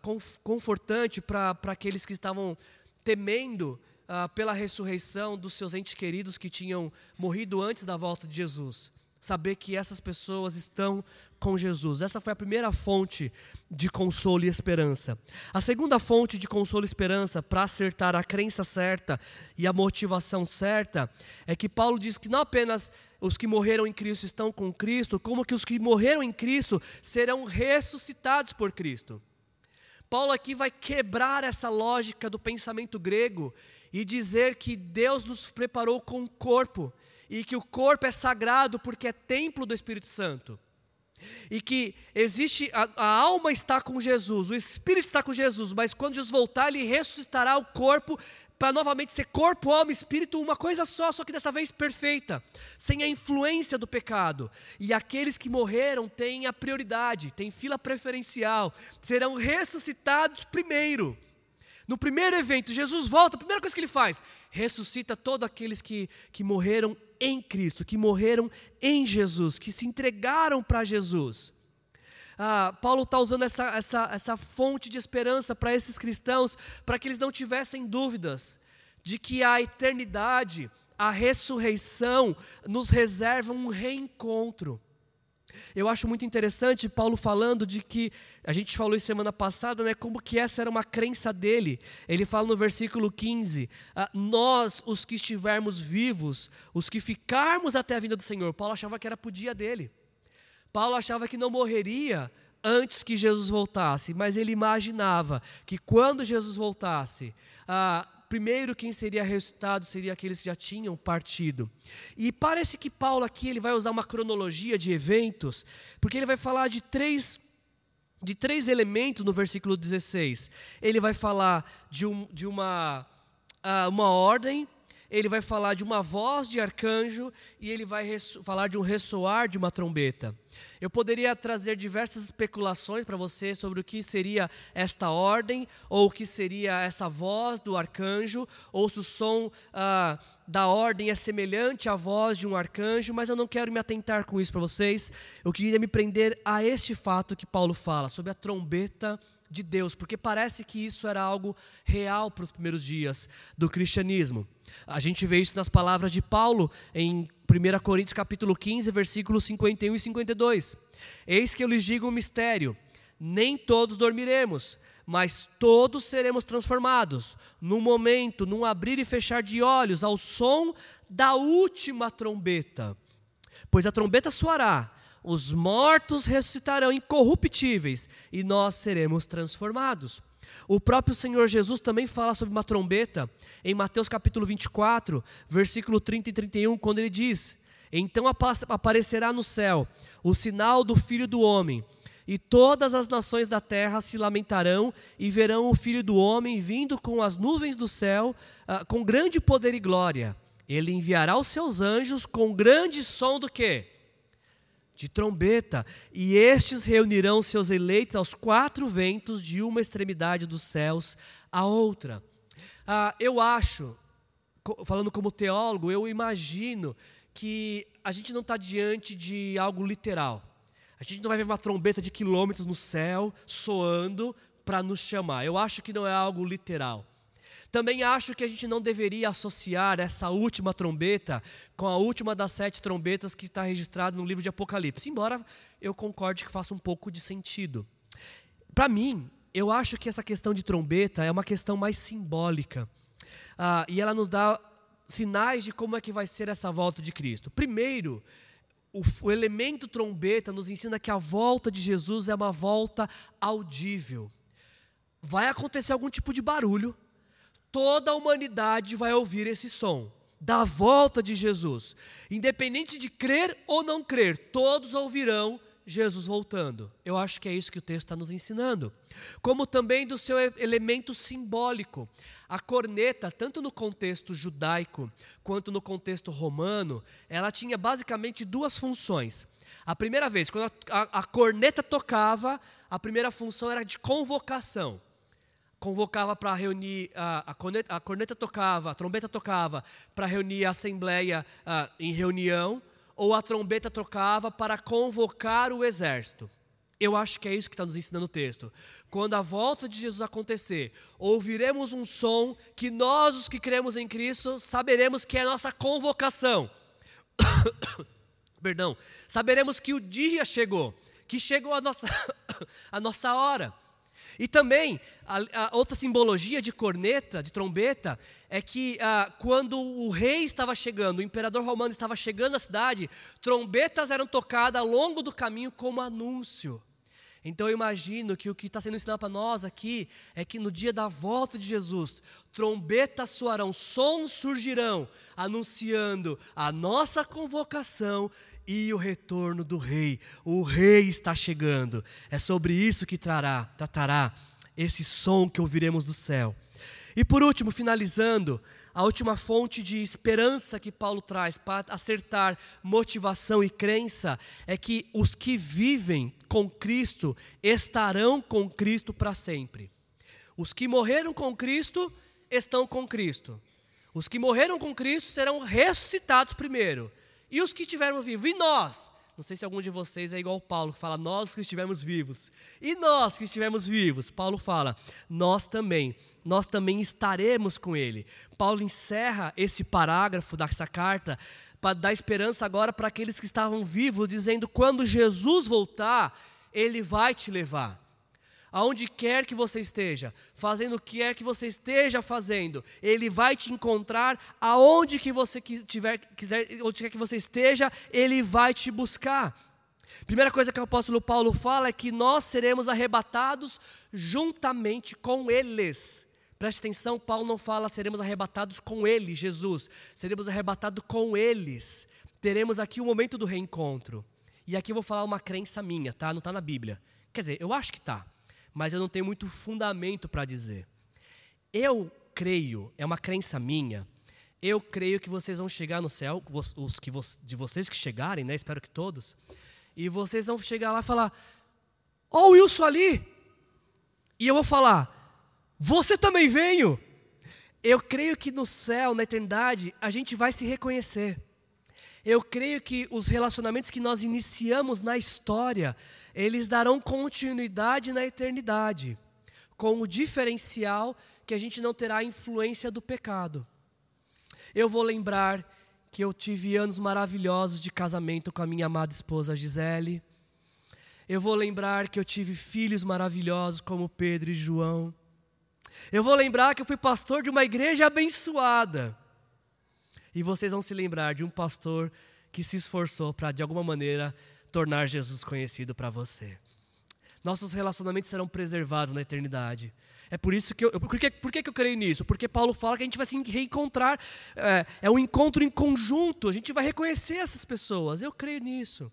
confortante para aqueles que estavam temendo ah, pela ressurreição dos seus entes queridos que tinham morrido antes da volta de Jesus. Saber que essas pessoas estão com Jesus. Essa foi a primeira fonte de consolo e esperança. A segunda fonte de consolo e esperança para acertar a crença certa e a motivação certa é que Paulo diz que não apenas os que morreram em Cristo estão com Cristo, como que os que morreram em Cristo serão ressuscitados por Cristo. Paulo aqui vai quebrar essa lógica do pensamento grego e dizer que Deus nos preparou com um corpo e que o corpo é sagrado porque é templo do Espírito Santo. E que existe, a, a, alma está com Jesus, o espírito está com Jesus, mas quando Jesus voltar, ele ressuscitará o corpo para novamente ser corpo, alma espírito, uma coisa só, só que dessa vez perfeita, sem a influência do pecado. E aqueles que morreram têm a prioridade, têm fila preferencial, serão ressuscitados primeiro. No primeiro evento, Jesus volta, a primeira coisa que ele faz, ressuscita todos aqueles que, que morreram em Cristo, que morreram em Jesus, que se entregaram para Jesus. Ah, Paulo está usando essa, essa, essa fonte de esperança para esses cristãos, para que eles não tivessem dúvidas de que a eternidade, a ressurreição, nos reserva um reencontro. Eu acho muito interessante Paulo falando de que a gente falou isso semana passada, né, como que essa era uma crença dele. Ele fala no versículo 15: ah, Nós, os que estivermos vivos, os que ficarmos até a vinda do Senhor. Paulo achava que era para o dia dele. Paulo achava que não morreria antes que Jesus voltasse, mas ele imaginava que quando Jesus voltasse, ah, primeiro quem seria ressuscitado seria aqueles que já tinham partido. E parece que Paulo aqui ele vai usar uma cronologia de eventos, porque ele vai falar de três de três elementos no versículo 16. Ele vai falar de, um, de uma, uh, uma ordem, ele vai falar de uma voz de arcanjo e ele vai falar de um ressoar de uma trombeta. Eu poderia trazer diversas especulações para você sobre o que seria esta ordem, ou o que seria essa voz do arcanjo, ou se o som ah, da ordem é semelhante à voz de um arcanjo, mas eu não quero me atentar com isso para vocês. Eu queria me prender a este fato que Paulo fala, sobre a trombeta de Deus, porque parece que isso era algo real para os primeiros dias do cristianismo. A gente vê isso nas palavras de Paulo em 1 Coríntios capítulo 15, versículos 51 e 52. Eis que eu lhes digo um mistério: nem todos dormiremos, mas todos seremos transformados, num momento, num abrir e fechar de olhos, ao som da última trombeta. Pois a trombeta soará, os mortos ressuscitarão incorruptíveis e nós seremos transformados. O próprio Senhor Jesus também fala sobre uma trombeta em Mateus capítulo 24, versículo 30 e 31, quando ele diz: Então aparecerá no céu o sinal do Filho do Homem, e todas as nações da terra se lamentarão e verão o Filho do Homem vindo com as nuvens do céu, uh, com grande poder e glória. Ele enviará os seus anjos com grande som do quê? De trombeta, e estes reunirão seus eleitos aos quatro ventos, de uma extremidade dos céus à outra. Ah, eu acho, falando como teólogo, eu imagino que a gente não está diante de algo literal. A gente não vai ver uma trombeta de quilômetros no céu soando para nos chamar. Eu acho que não é algo literal. Também acho que a gente não deveria associar essa última trombeta com a última das sete trombetas que está registrada no livro de Apocalipse, embora eu concorde que faça um pouco de sentido. Para mim, eu acho que essa questão de trombeta é uma questão mais simbólica. Ah, e ela nos dá sinais de como é que vai ser essa volta de Cristo. Primeiro, o, o elemento trombeta nos ensina que a volta de Jesus é uma volta audível. Vai acontecer algum tipo de barulho, toda a humanidade vai ouvir esse som. da volta de Jesus. Independente de crer ou não crer, todos ouvirão Jesus voltando. Eu acho que é isso que o texto está nos ensinando. Como também do seu elemento simbólico. A corneta, tanto no contexto judaico quanto no contexto romano, ela tinha basicamente duas funções. A primeira vez, quando a, a, a corneta tocava, a primeira função era de convocação convocava para reunir, a, a, corneta, a, corneta, tocava, a trombeta tocava para reunir a assembleia a, em reunião, ou a trombeta tocava para convocar o exército. Eu acho que é isso que está nos ensinando o texto. Quando a volta de Jesus acontecer, ouviremos um som que nós, os que cremos em Cristo, saberemos que é a nossa convocação. Perdão. Saberemos que o dia chegou, que chegou a nossa, a nossa hora. E também, a, a, outra simbologia de corneta, de trombeta, é que ah, quando o rei estava chegando, o imperador romano estava chegando à cidade, trombetas eram tocadas ao longo do caminho como anúncio. Então eu imagino que o que está sendo ensinado para nós aqui é que no dia da volta de Jesus, trombetas soarão, sons surgirão, anunciando a nossa convocação e o retorno do rei. O rei está chegando. É sobre isso que trará, tratará esse som que ouviremos do céu. E por último, finalizando, a última fonte de esperança que Paulo traz para acertar motivação e crença é que os que vivem com Cristo estarão com Cristo para sempre. Os que morreram com Cristo estão com Cristo. Os que morreram com Cristo serão ressuscitados primeiro. E os que estiveram vivos? E nós? Não sei se algum de vocês é igual Paulo, que fala nós que estivemos vivos. E nós que estivemos vivos? Paulo fala, nós também. Nós também estaremos com ele. Paulo encerra esse parágrafo dessa carta para dar esperança agora para aqueles que estavam vivos, dizendo: quando Jesus voltar, ele vai te levar aonde quer que você esteja, fazendo o que quer que você esteja fazendo, Ele vai te encontrar aonde que você tiver, quiser, onde quer que você esteja, Ele vai te buscar. Primeira coisa que o apóstolo Paulo fala é que nós seremos arrebatados juntamente com eles. Preste atenção, Paulo não fala seremos arrebatados com ele, Jesus. Seremos arrebatados com eles. Teremos aqui o momento do reencontro. E aqui eu vou falar uma crença minha, tá? Não está na Bíblia. Quer dizer, eu acho que está mas eu não tenho muito fundamento para dizer. Eu creio, é uma crença minha, eu creio que vocês vão chegar no céu, os que de vocês que chegarem, né? Espero que todos. E vocês vão chegar lá e falar: Ó, oh, Wilson ali! E eu vou falar: Você também veio! Eu creio que no céu, na eternidade, a gente vai se reconhecer. Eu creio que os relacionamentos que nós iniciamos na história, eles darão continuidade na eternidade, com o diferencial que a gente não terá influência do pecado. Eu vou lembrar que eu tive anos maravilhosos de casamento com a minha amada esposa Gisele. Eu vou lembrar que eu tive filhos maravilhosos como Pedro e João. Eu vou lembrar que eu fui pastor de uma igreja abençoada. E vocês vão se lembrar de um pastor que se esforçou para, de alguma maneira, tornar Jesus conhecido para você. Nossos relacionamentos serão preservados na eternidade. É por isso que eu. Por que, por que eu creio nisso? Porque Paulo fala que a gente vai se reencontrar. É, é um encontro em conjunto. A gente vai reconhecer essas pessoas. Eu creio nisso.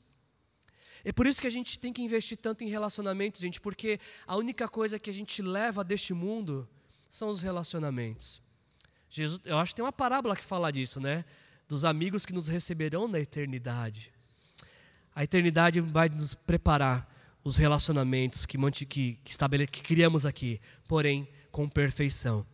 É por isso que a gente tem que investir tanto em relacionamentos, gente, porque a única coisa que a gente leva deste mundo são os relacionamentos. Jesus, eu acho que tem uma parábola que fala disso, né? Dos amigos que nos receberão na eternidade. A eternidade vai nos preparar os relacionamentos que, que, que, que criamos aqui, porém com perfeição.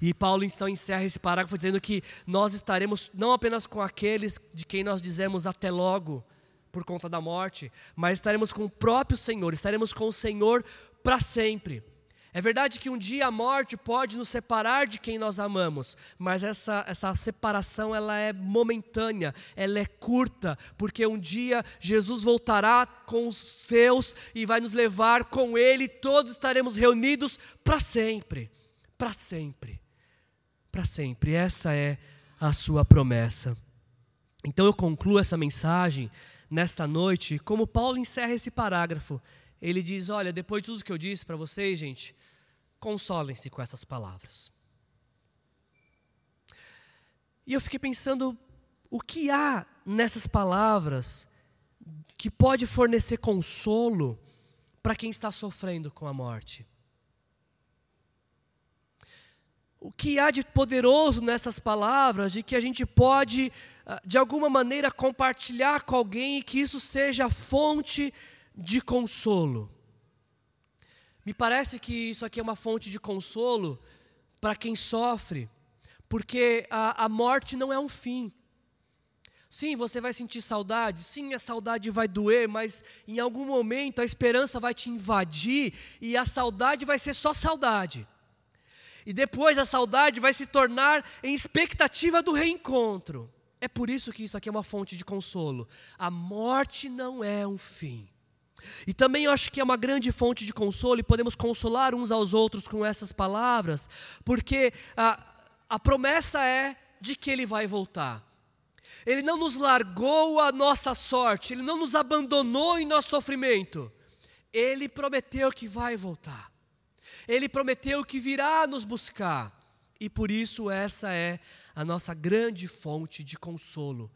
E Paulo então encerra esse parágrafo dizendo que nós estaremos não apenas com aqueles de quem nós dizemos até logo por conta da morte, mas estaremos com o próprio Senhor, estaremos com o Senhor para sempre. É verdade que um dia a morte pode nos separar de quem nós amamos, mas essa, essa separação ela é momentânea, ela é curta, porque um dia Jesus voltará com os seus e vai nos levar com Ele, todos estaremos reunidos para sempre, para sempre, para sempre. Essa é a sua promessa. Então eu concluo essa mensagem nesta noite, como Paulo encerra esse parágrafo. Ele diz: Olha, depois de tudo que eu disse para vocês, gente, consolem-se com essas palavras. E eu fiquei pensando o que há nessas palavras que pode fornecer consolo para quem está sofrendo com a morte. O que há de poderoso nessas palavras, de que a gente pode, ah, de alguma maneira, compartilhar com alguém e que isso seja fonte de consolo? Me parece que isso aqui é uma fonte de consolo para quem sofre, porque a, a morte não é um fim. Sim, você vai sentir saudade, sim, a saudade vai doer, mas em algum momento a esperança vai te invadir e a saudade vai ser só saudade. E depois a saudade vai se tornar em expectativa do reencontro. É por isso que isso aqui é uma fonte de consolo. A morte não é um fim. E também eu acho que é uma grande fonte de consolo e podemos consolar uns aos outros com essas palavras, porque a, a promessa é de que Ele vai voltar. Ele não nos largou a nossa sorte, Ele não nos abandonou em nosso sofrimento. Ele prometeu que vai voltar. Ele prometeu que virá nos buscar. E por isso essa é a nossa grande fonte de consolo.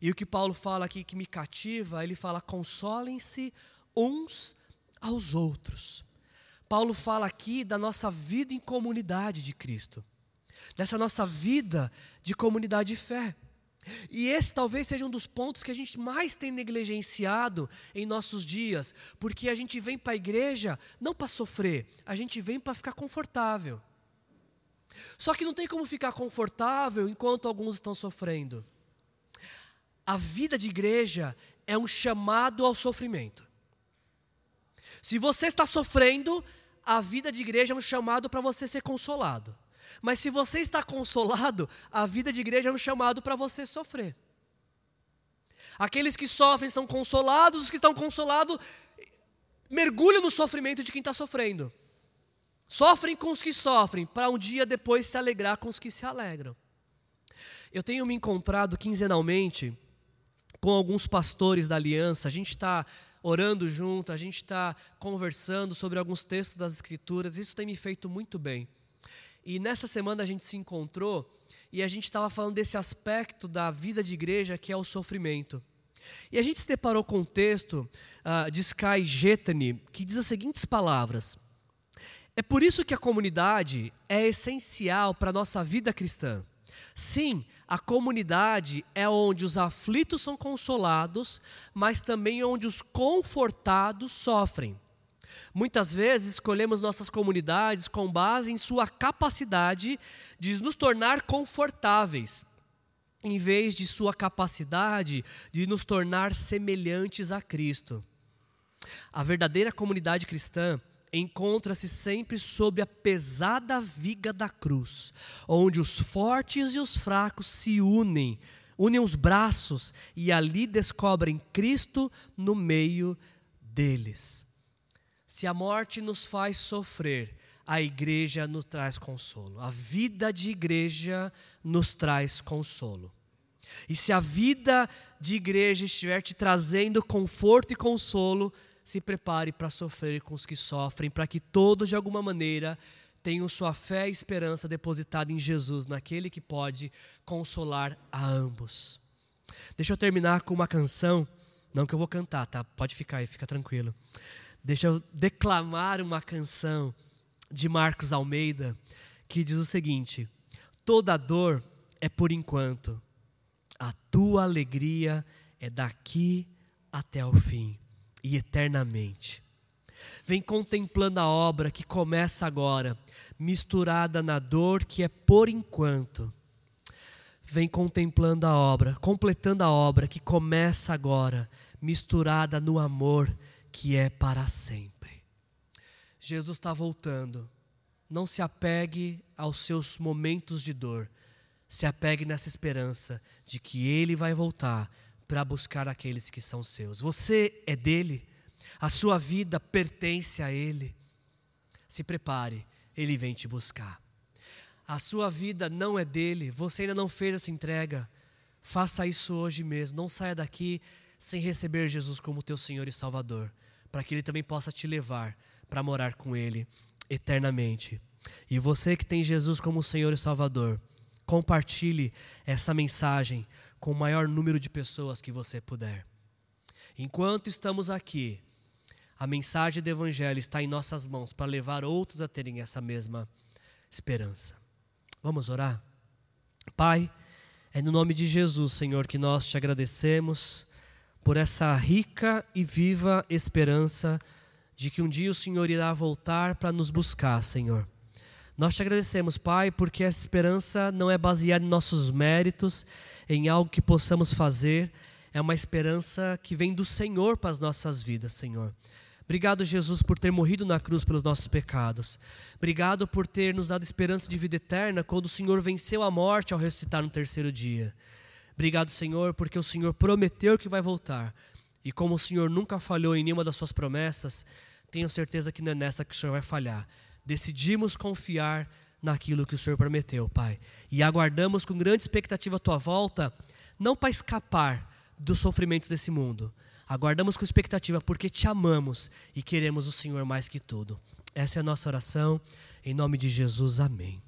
E o que Paulo fala aqui que me cativa, ele fala: consolem-se uns aos outros. Paulo fala aqui da nossa vida em comunidade de Cristo, dessa nossa vida de comunidade de fé. E esse talvez seja um dos pontos que a gente mais tem negligenciado em nossos dias, porque a gente vem para a igreja não para sofrer, a gente vem para ficar confortável. Só que não tem como ficar confortável enquanto alguns estão sofrendo. A vida de igreja é um chamado ao sofrimento. Se você está sofrendo, a vida de igreja é um chamado para você ser consolado. Mas se você está consolado, a vida de igreja é um chamado para você sofrer. Aqueles que sofrem são consolados, os que estão consolados mergulham no sofrimento de quem está sofrendo. Sofrem com os que sofrem, para um dia depois se alegrar com os que se alegram. Eu tenho me encontrado quinzenalmente com alguns pastores da aliança, a gente está orando junto, a gente está conversando sobre alguns textos das Escrituras, isso tem me feito muito bem. E nessa semana a gente se encontrou e a gente estava falando desse aspecto da vida de igreja que é o sofrimento. E a gente se deparou com um texto uh, de Sky Getany que diz as seguintes palavras: É por isso que a comunidade é essencial para a nossa vida cristã. Sim, a comunidade é onde os aflitos são consolados, mas também onde os confortados sofrem. Muitas vezes escolhemos nossas comunidades com base em sua capacidade de nos tornar confortáveis, em vez de sua capacidade de nos tornar semelhantes a Cristo. A verdadeira comunidade cristã encontra-se sempre sob a pesada viga da cruz, onde os fortes e os fracos se unem, unem os braços e ali descobrem Cristo no meio deles. Se a morte nos faz sofrer, a igreja nos traz consolo. A vida de igreja nos traz consolo. E se a vida de igreja estiver te trazendo conforto e consolo, se prepare para sofrer com os que sofrem, para que todos, de alguma maneira, tenham sua fé e esperança depositada em Jesus, naquele que pode consolar a ambos. Deixa eu terminar com uma canção, não que eu vou cantar, tá? Pode ficar aí, fica tranquilo. Deixa eu declamar uma canção de Marcos Almeida que diz o seguinte: Toda dor é por enquanto, a tua alegria é daqui até o fim e eternamente. Vem contemplando a obra que começa agora, misturada na dor que é por enquanto. Vem contemplando a obra, completando a obra que começa agora, misturada no amor que é para sempre. Jesus está voltando. Não se apegue aos seus momentos de dor. Se apegue nessa esperança de que Ele vai voltar para buscar aqueles que são seus. Você é dele, a sua vida pertence a Ele. Se prepare, Ele vem te buscar. A sua vida não é dele, você ainda não fez essa entrega. Faça isso hoje mesmo. Não saia daqui sem receber Jesus como teu Senhor e Salvador para que Ele também possa te levar para morar com Ele eternamente. E você que tem Jesus como Senhor e Salvador, Compartilhe essa mensagem com o maior número de pessoas que você puder. Enquanto estamos aqui, a mensagem do Evangelho está em nossas mãos para levar outros a terem essa mesma esperança. Vamos orar? Pai, é no nome de Jesus, Senhor, que nós te agradecemos por essa rica e viva esperança de que um dia o Senhor irá voltar para nos buscar, Senhor. Nós te agradecemos, Pai, porque essa esperança não é baseada em nossos méritos, em algo que possamos fazer, é uma esperança que vem do Senhor para as nossas vidas, Senhor. Obrigado, Jesus, por ter morrido na cruz pelos nossos pecados. Obrigado por ter nos dado esperança de vida eterna quando o Senhor venceu a morte ao ressuscitar no terceiro dia. Obrigado, Senhor, porque o Senhor prometeu que vai voltar. E como o Senhor nunca falhou em nenhuma das suas promessas, tenho certeza que não é nessa que o Senhor vai falhar. Decidimos confiar naquilo que o Senhor prometeu, Pai. E aguardamos com grande expectativa a tua volta, não para escapar dos sofrimentos desse mundo. Aguardamos com expectativa porque te amamos e queremos o Senhor mais que tudo. Essa é a nossa oração. Em nome de Jesus, amém.